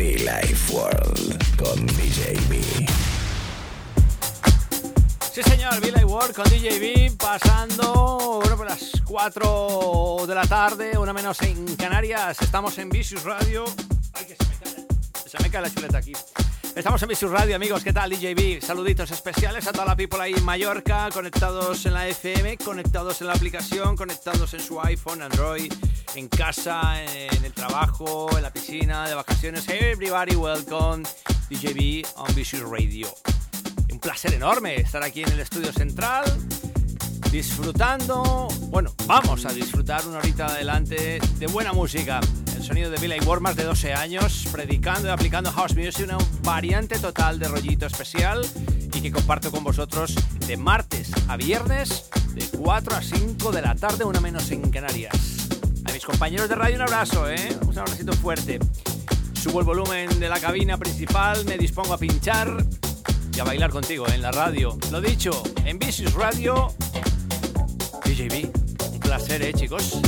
Be Life World con DJB. Sí, señor, Billy World con DJB pasando bueno, por las 4 de la tarde, una menos en Canarias. Estamos en Vicious Radio. Ay, que se me cae, se me cae la chuleta aquí. Estamos en Vicious Radio, amigos. ¿Qué tal, DJB? Saluditos especiales a toda la people ahí en Mallorca, conectados en la FM, conectados en la aplicación, conectados en su iPhone, Android, en casa, en el trabajo, en la piscina, de vacaciones. Hey, everybody, welcome. DJB on Vicious Radio. Un placer enorme estar aquí en el estudio central, disfrutando, bueno, vamos a disfrutar una horita adelante de buena música. El sonido de Billy Ward, más de 12 años, predicando y aplicando house music, una variante total de rollito especial y que comparto con vosotros de martes a viernes, de 4 a 5 de la tarde, una menos en Canarias. Compañeros de radio un abrazo, ¿eh? Un abracito fuerte. Subo el volumen de la cabina principal, me dispongo a pinchar y a bailar contigo en la radio. Lo dicho, en Vicious Radio, DJB. Un placer, ¿eh, chicos?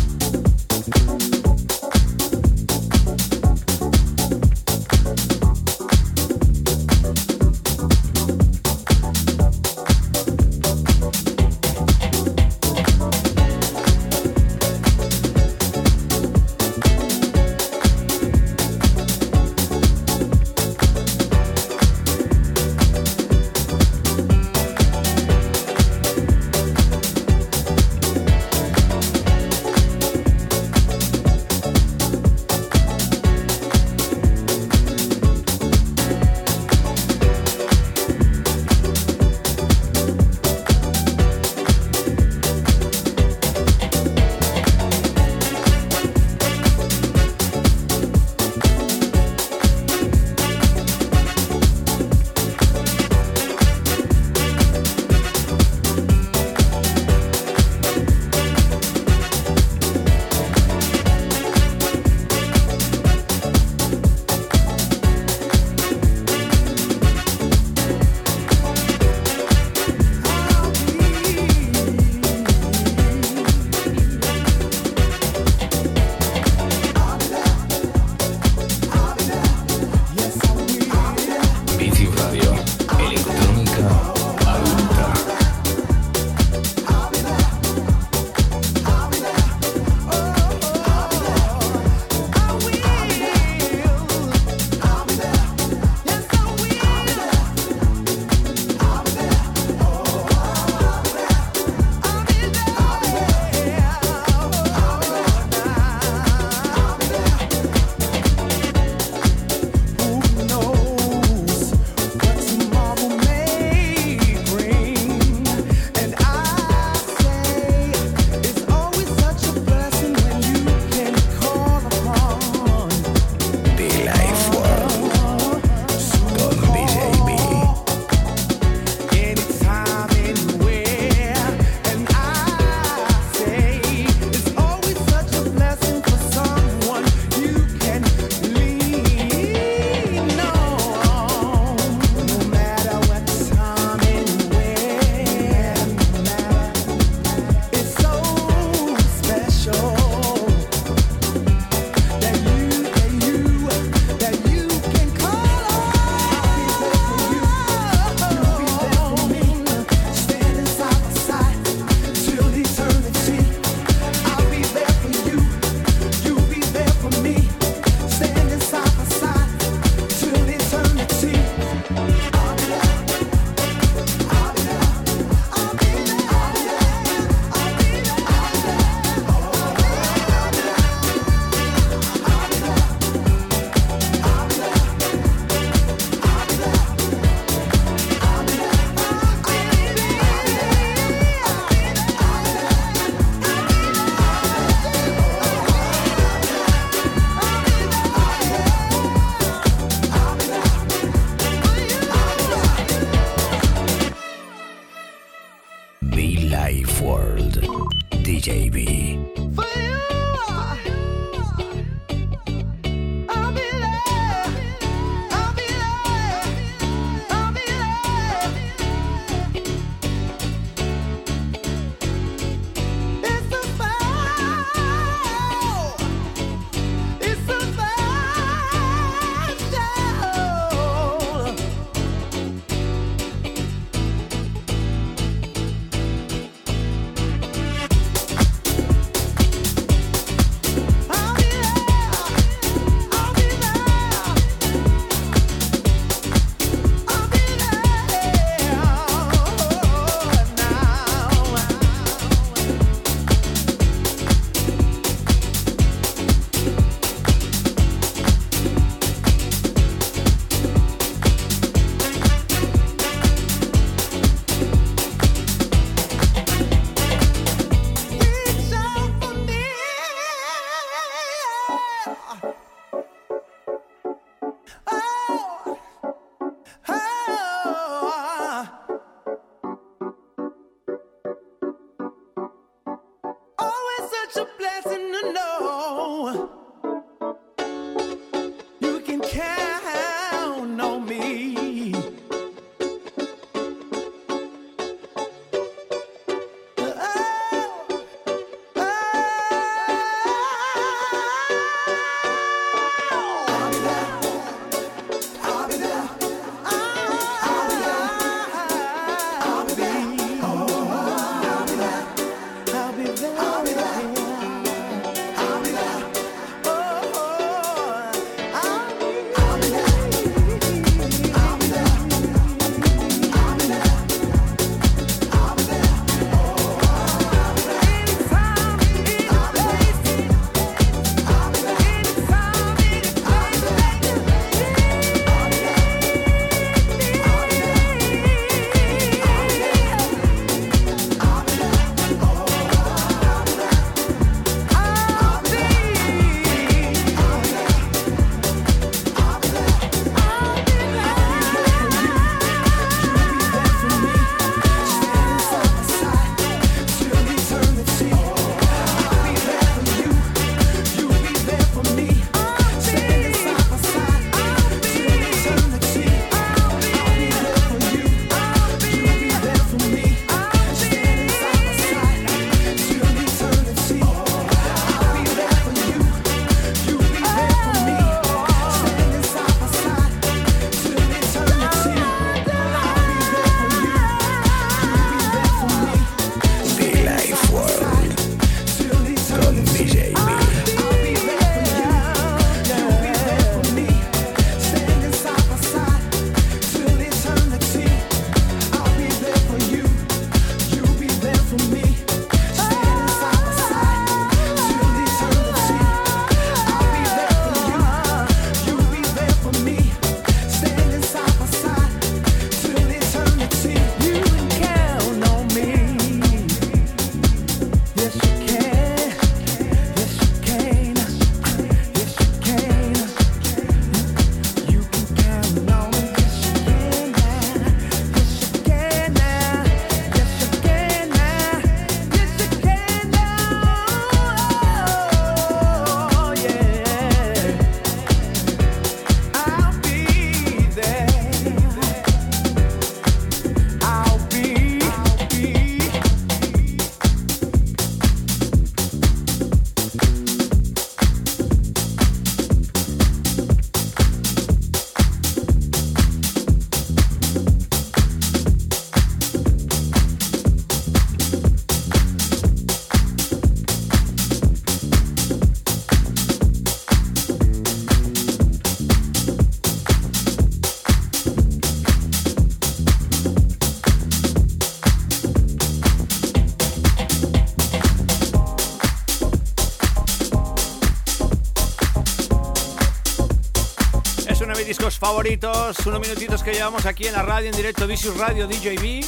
Unos minutitos que llevamos aquí en la radio, en directo, Vicious Radio DJB.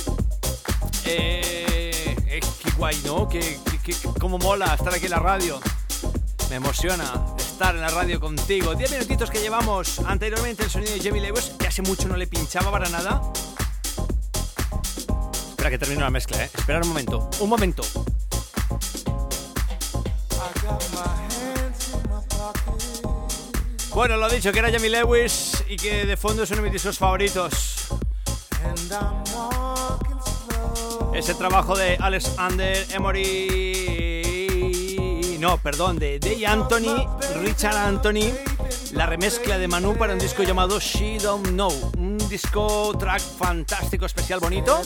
Eh, qué guay, ¿no? Que, cómo mola estar aquí en la radio. Me emociona estar en la radio contigo. Diez minutitos que llevamos anteriormente el sonido de Jamie Lewis, que hace mucho no le pinchaba para nada. Espera que termine la mezcla, ¿eh? Espera un momento, un momento. Bueno, lo dicho, que era Jamie Lewis y que de fondo es uno de mis discos favoritos. Ese trabajo de Alex Under, Emory. No, perdón, de Day Anthony, Richard Anthony. La remezcla de Manu para un disco llamado She Don't Know. Un disco track fantástico, especial, bonito.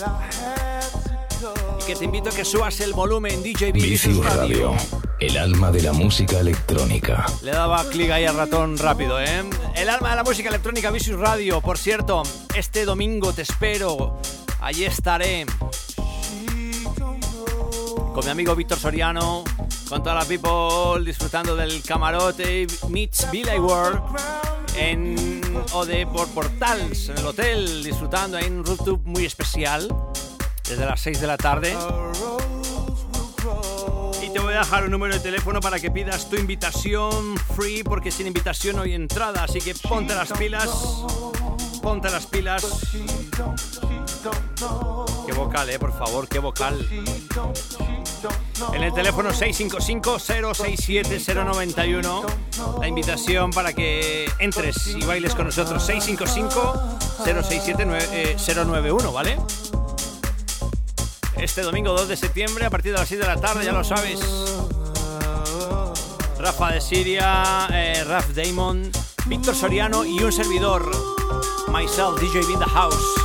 Y que te invito a que subas el volumen DJ Vicious Radio. El alma de la música electrónica. Le daba clic ahí al ratón rápido, ¿eh? El alma de la música electrónica Vicious Radio. Por cierto, este domingo te espero. Allí estaré. Con mi amigo Víctor Soriano. Con toda la people disfrutando del camarote Meets Billy World. En, o de por Portals, en el hotel, disfrutando en un rooftop muy especial. Desde las 6 de la tarde dejar un número de teléfono para que pidas tu invitación free, porque sin invitación no hay entrada. Así que ponte las pilas. Ponte las pilas. Qué vocal, eh, por favor, qué vocal. En el teléfono 655-067-091, la invitación para que entres y bailes con nosotros. 655-067-091, ¿vale? Este domingo 2 de septiembre a partir de las 6 de la tarde, ya lo sabes. Rafa de Siria, eh, Raf Damon, Víctor Soriano y un servidor, myself, DJ in the house.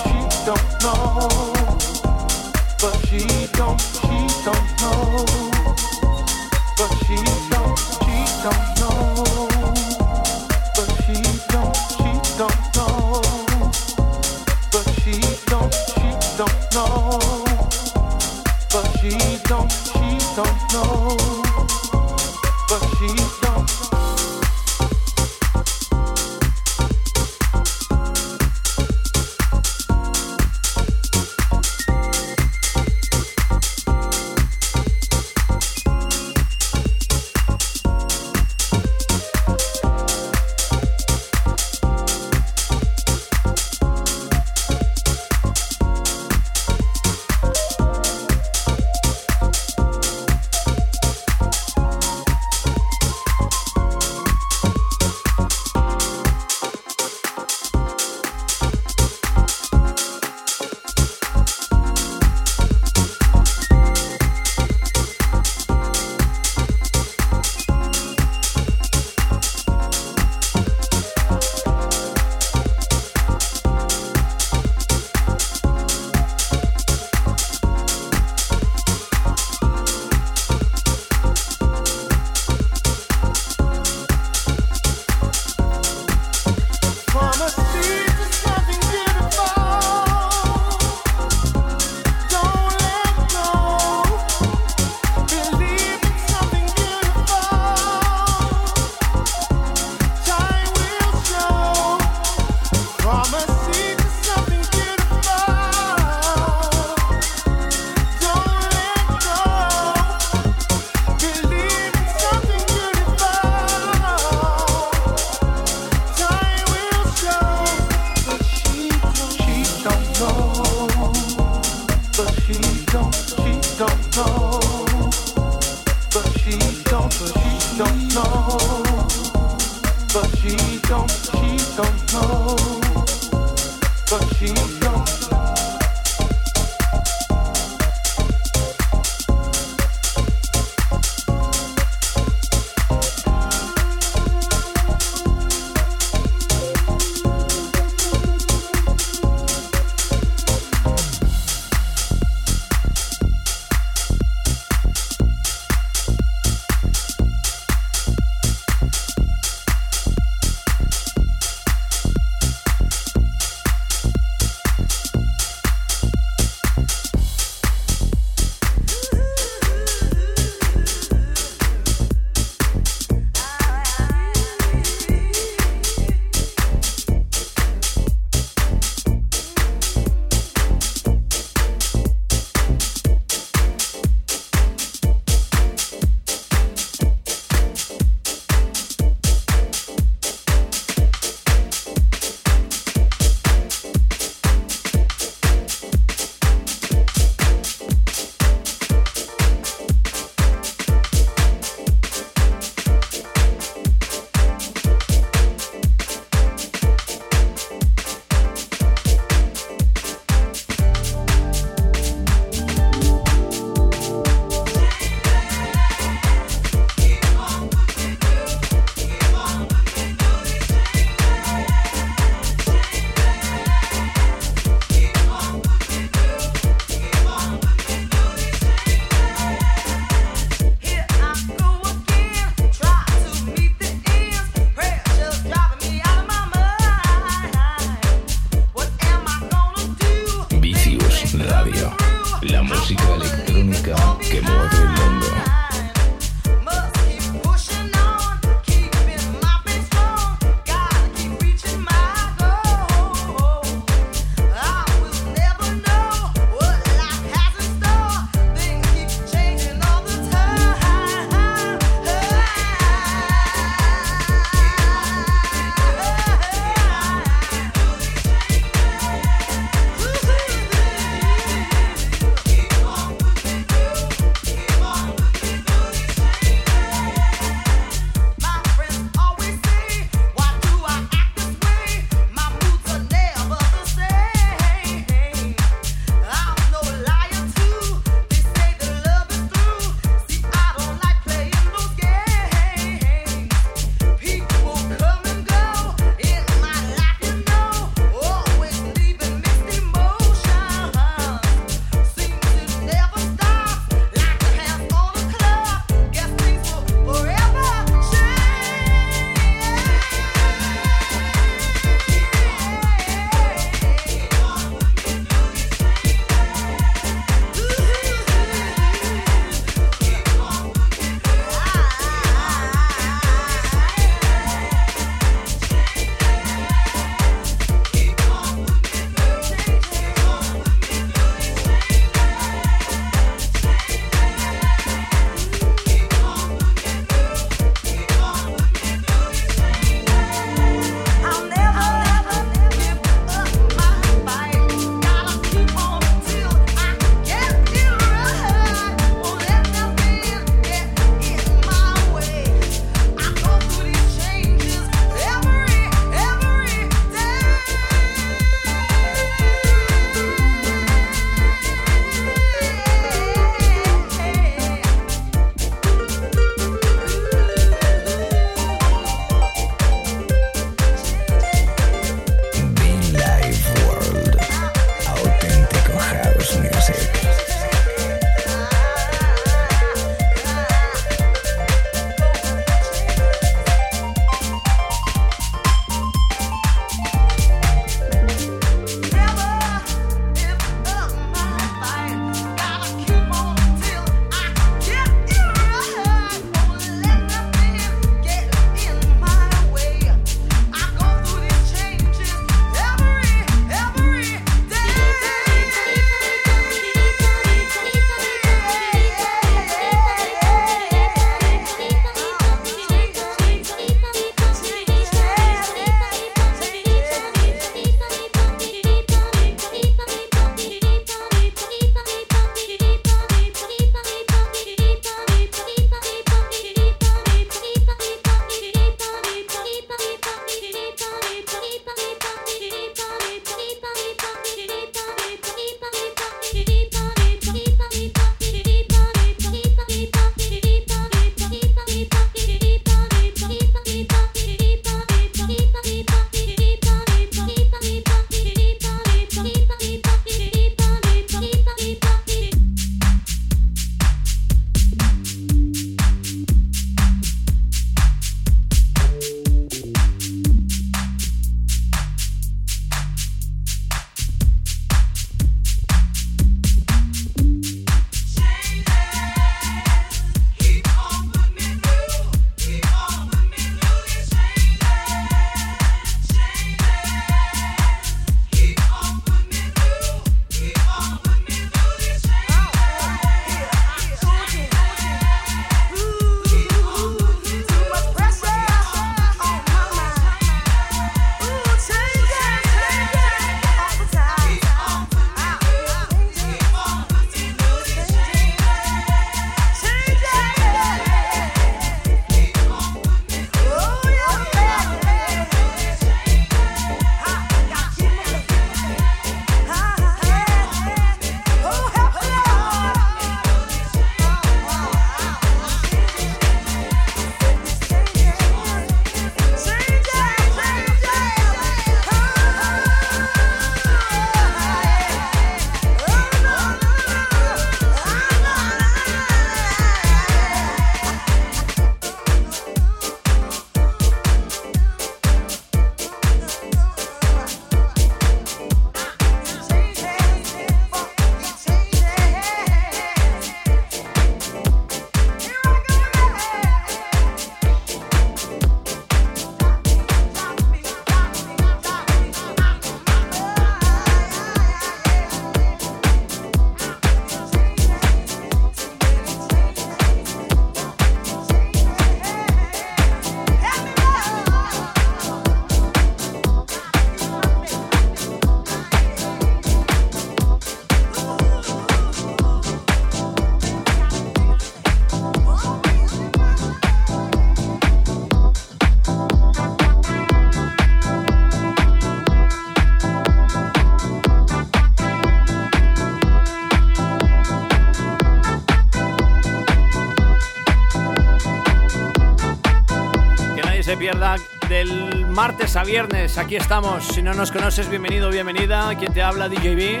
Martes a viernes, aquí estamos. Si no nos conoces, bienvenido, bienvenida. Quien te habla, DJB.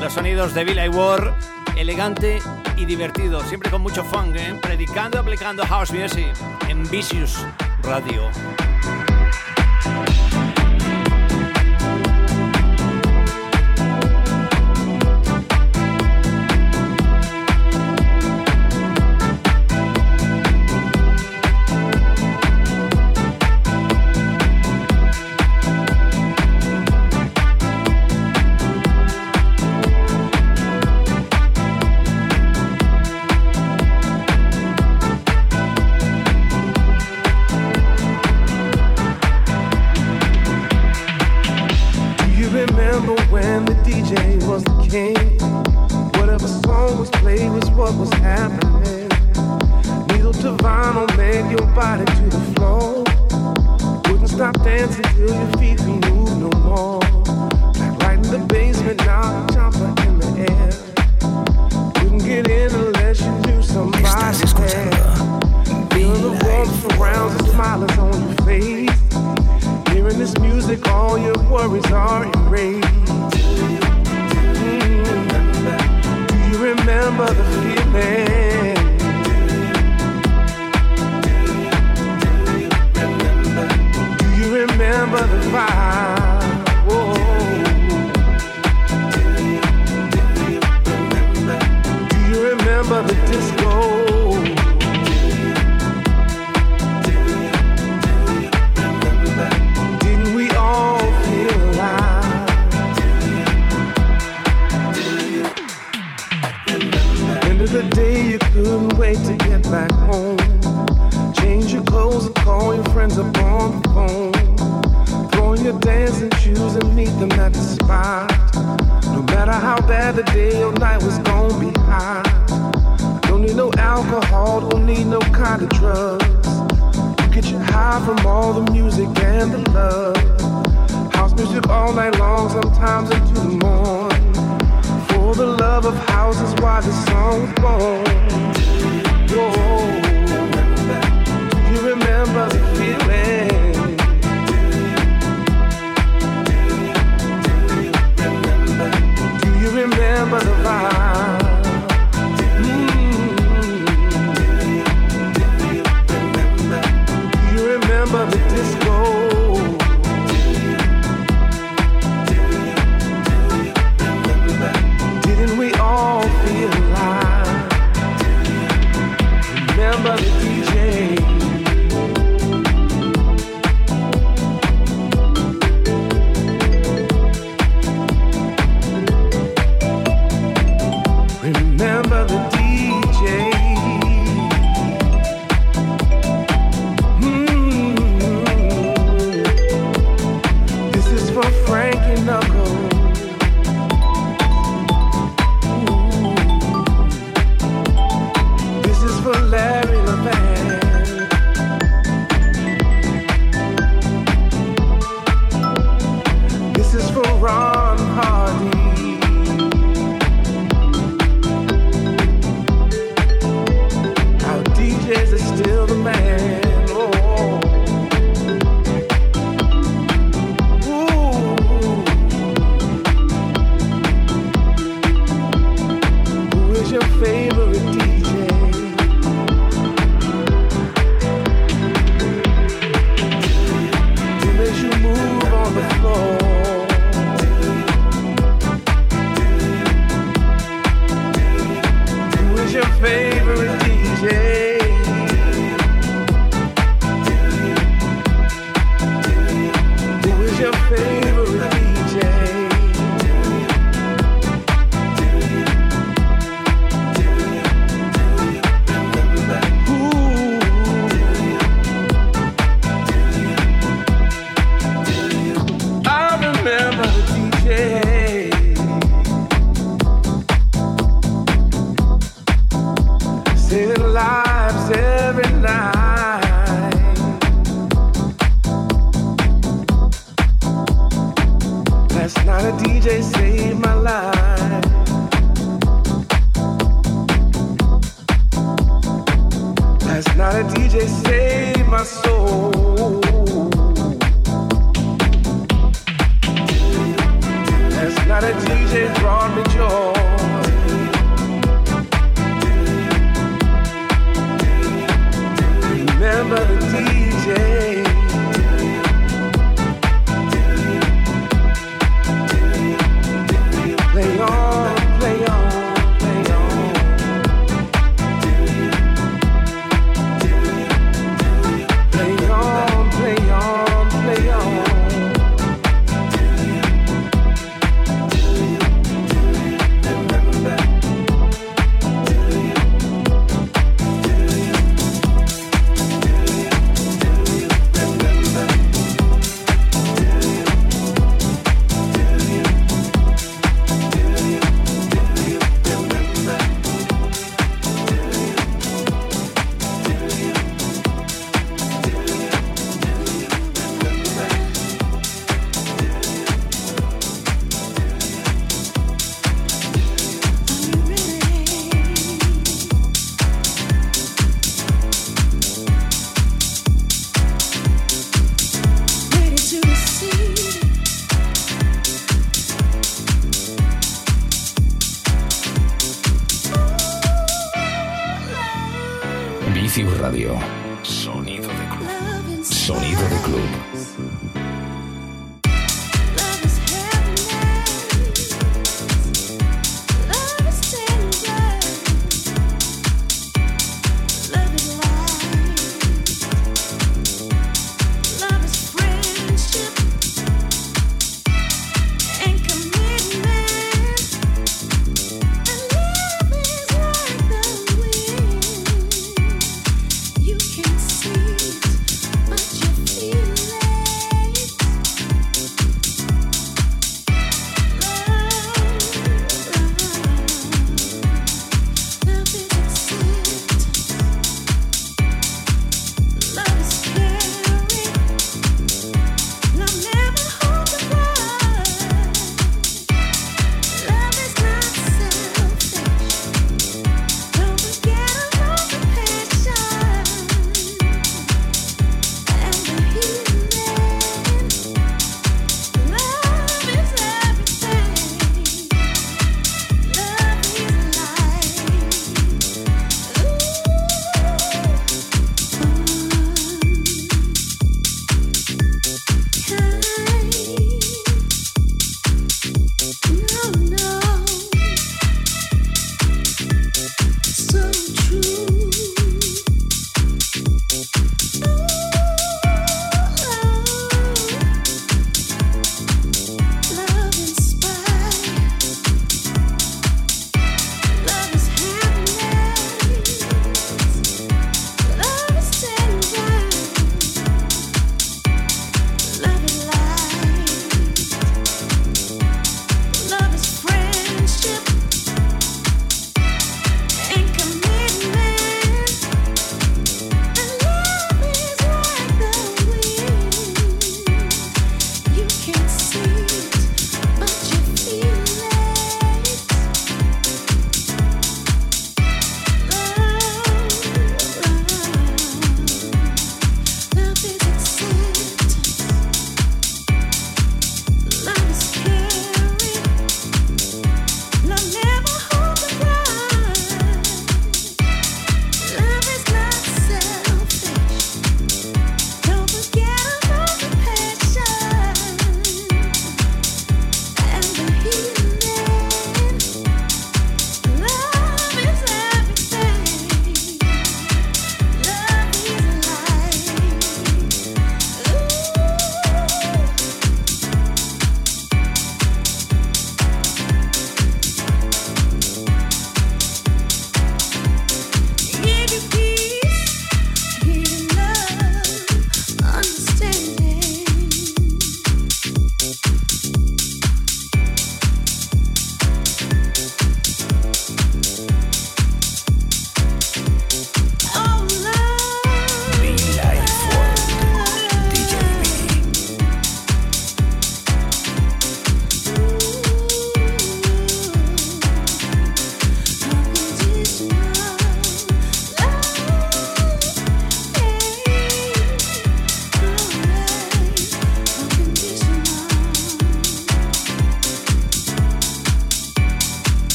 Los sonidos de Billy Ward, elegante y divertido, siempre con mucho funk, ¿eh? predicando y aplicando house music en Vicious Radio. high from all the music and the love. House music all night long, sometimes into the morn. For the love of houses, why this song was born. Whoa.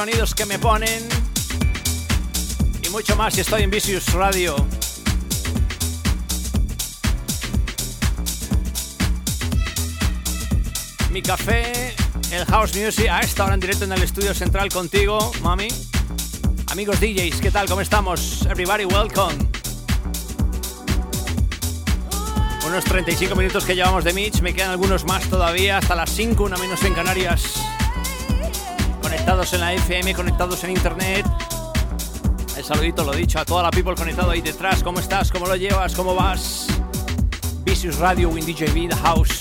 Sonidos que me ponen y mucho más si estoy en Vicious Radio. Mi café, el House Music, a esta hora en directo en el estudio central contigo, mami. Amigos DJs, ¿qué tal? ¿Cómo estamos? Everybody, welcome. Unos 35 minutos que llevamos de Mitch, me quedan algunos más todavía, hasta las 5, una menos en Canarias. Conectados en la FM, conectados en Internet. El saludito, lo dicho, a toda la people conectado ahí detrás. ¿Cómo estás? ¿Cómo lo llevas? ¿Cómo vas? Vicious Radio, Win DJB, The House.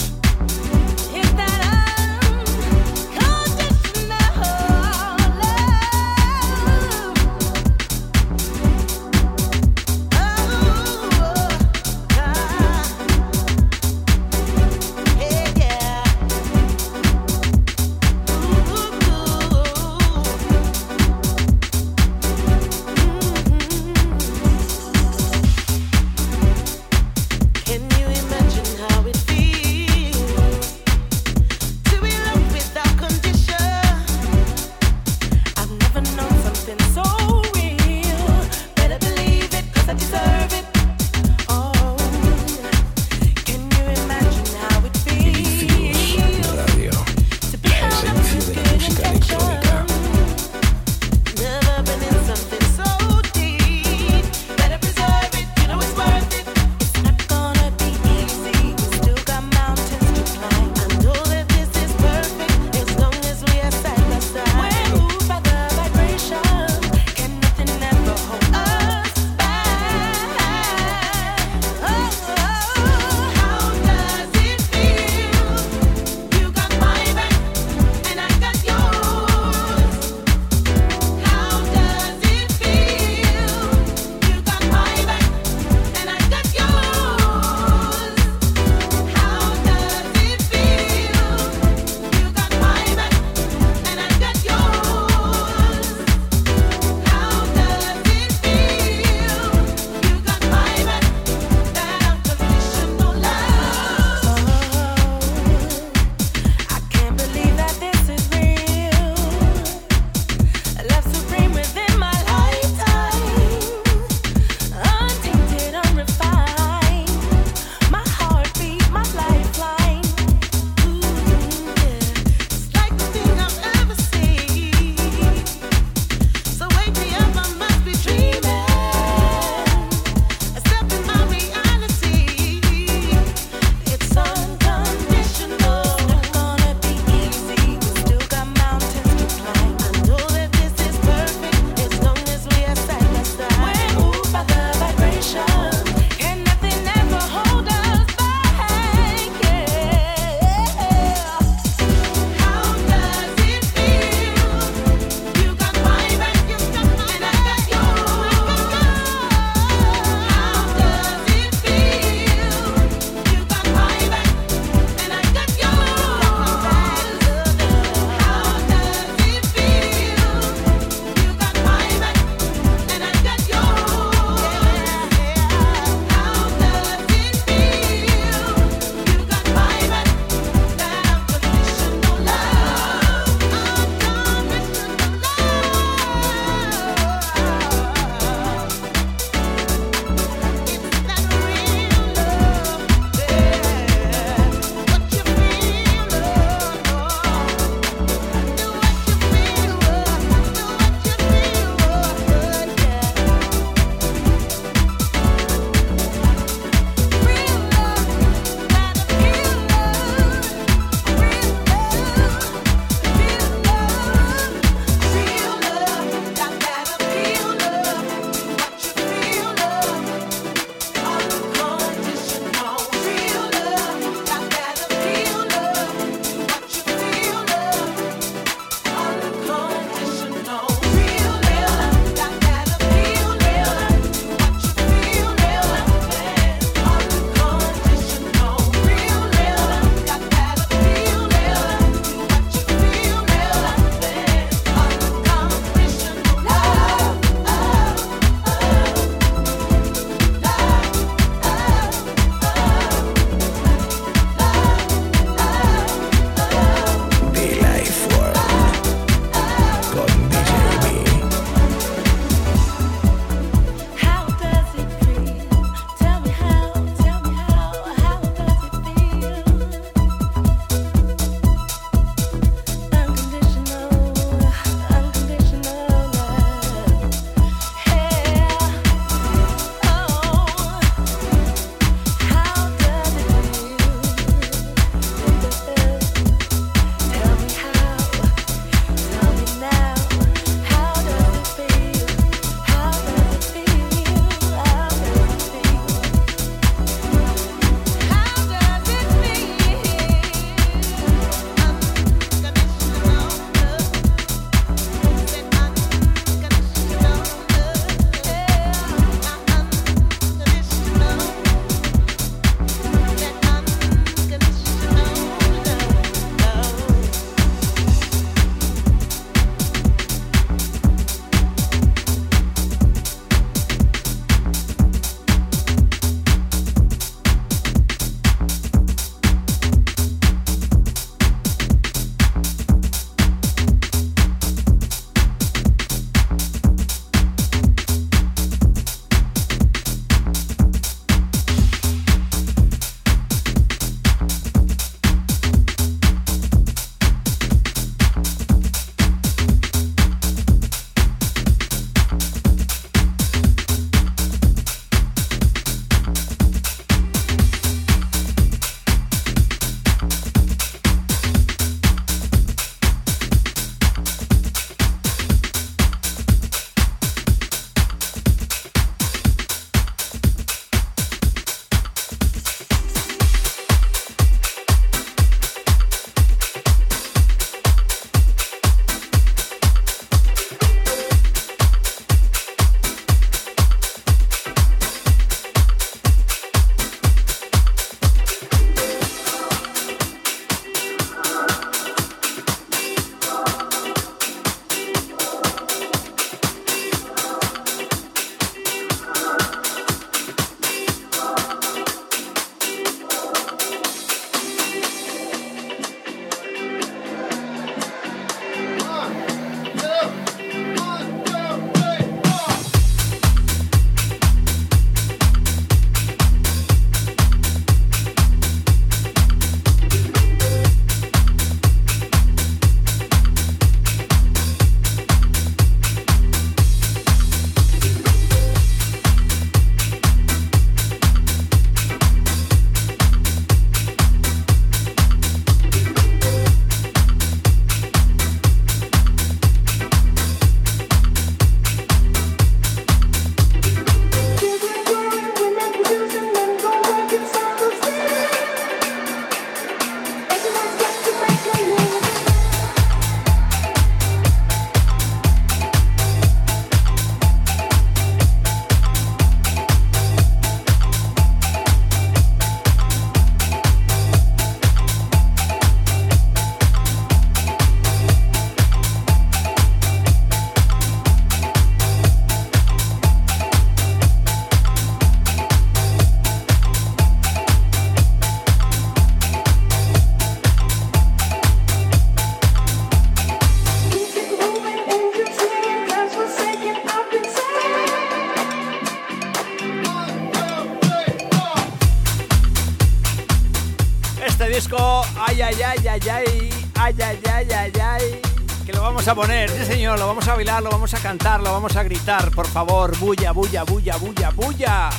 A por favor, bulla, bulla, bulla, bulla, bulla.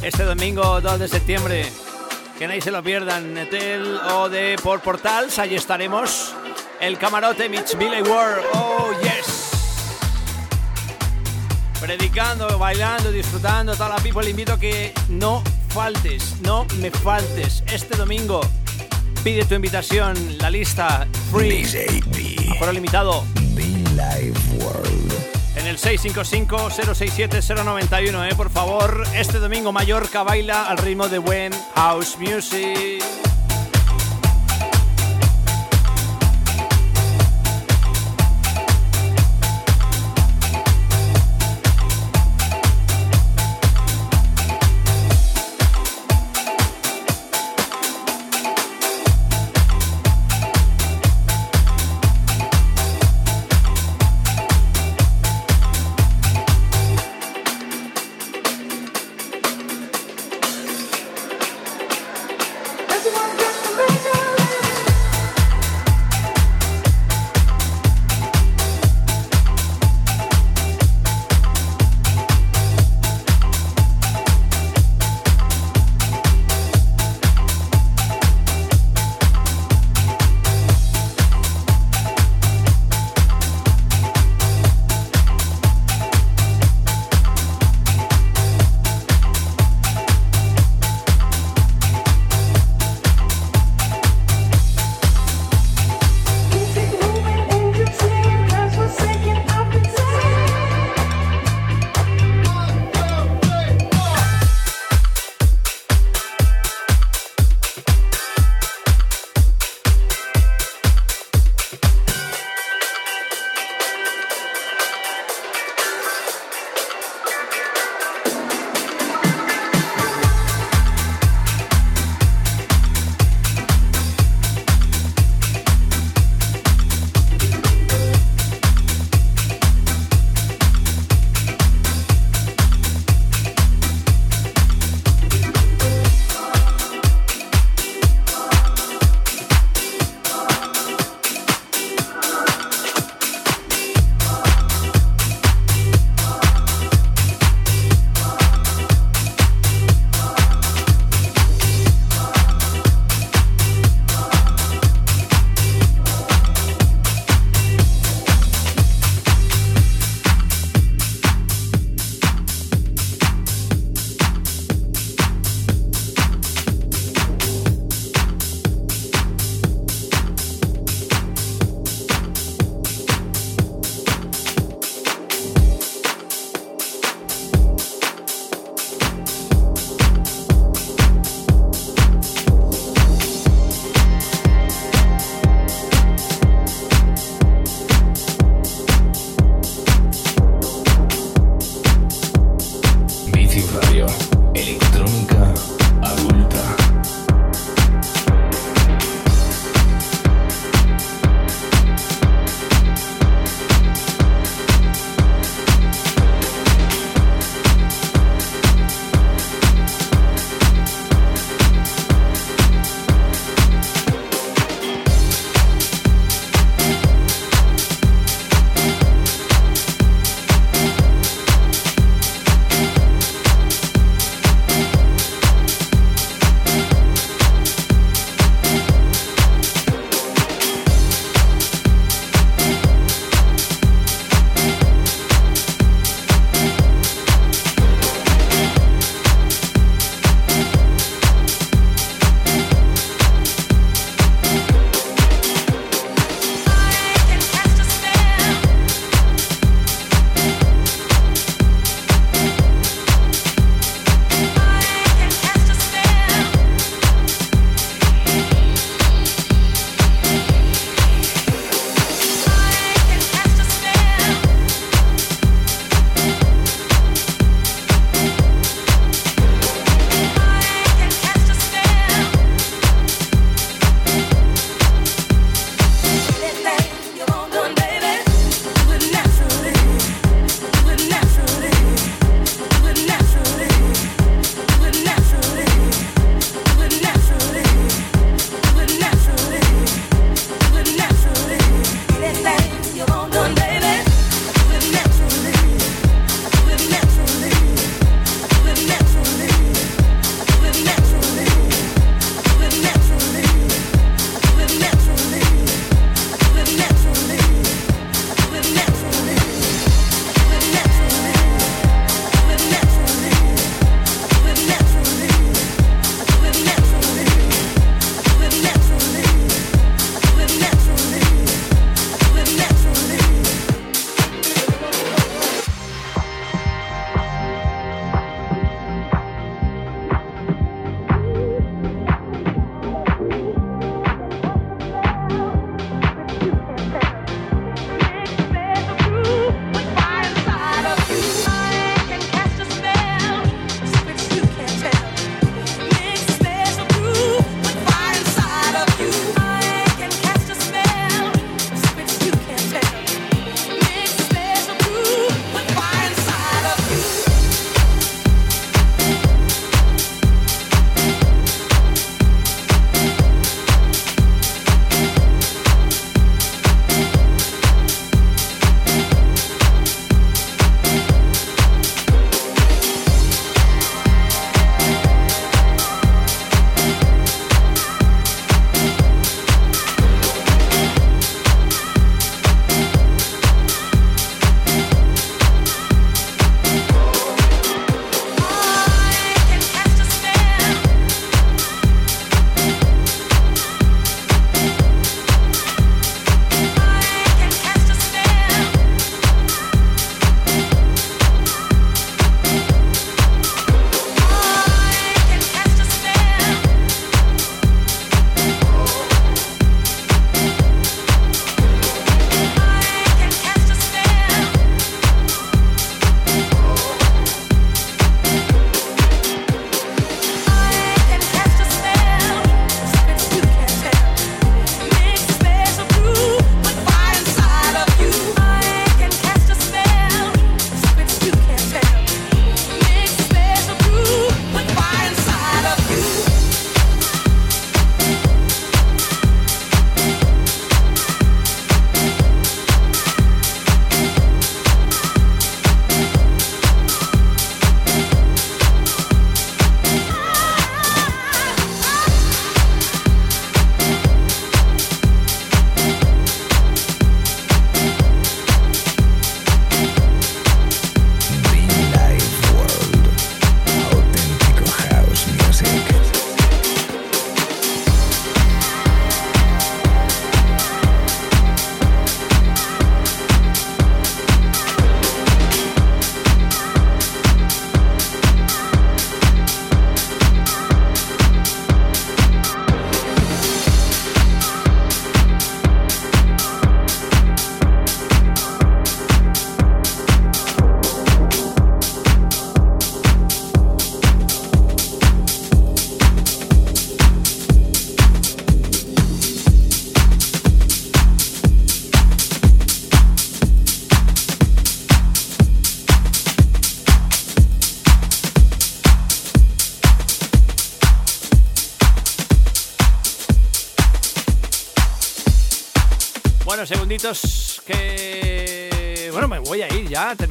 Este domingo 2 de septiembre, que nadie se lo pierdan, Netel o de por Portals, ahí estaremos. El camarote Mitch Billy World, oh yes. Predicando, bailando, disfrutando, toda la people, le invito a que no faltes, no me faltes. Este domingo pide tu invitación, la lista free, por limitado. World. En el 655-067-091, eh, por favor. Este domingo Mallorca baila al ritmo de buen house music.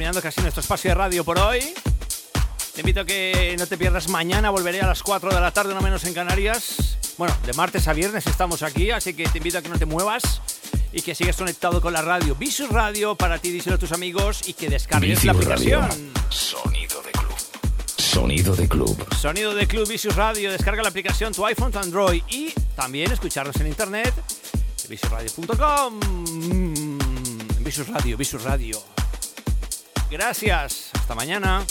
Terminando casi nuestro espacio de radio por hoy. Te invito a que no te pierdas mañana, volveré a las 4 de la tarde, no menos en Canarias. Bueno, de martes a viernes estamos aquí, así que te invito a que no te muevas y que sigas conectado con la radio. Visus Radio para ti, díselo a tus amigos y que descargues la aplicación. Sonido de club. Sonido de club. Sonido de club Visus Radio. Descarga la aplicación tu iPhone, tu Android y también escucharnos en internet. Visusradio.com. Visus Radio, Visus Radio. Gracias. Hasta mañana.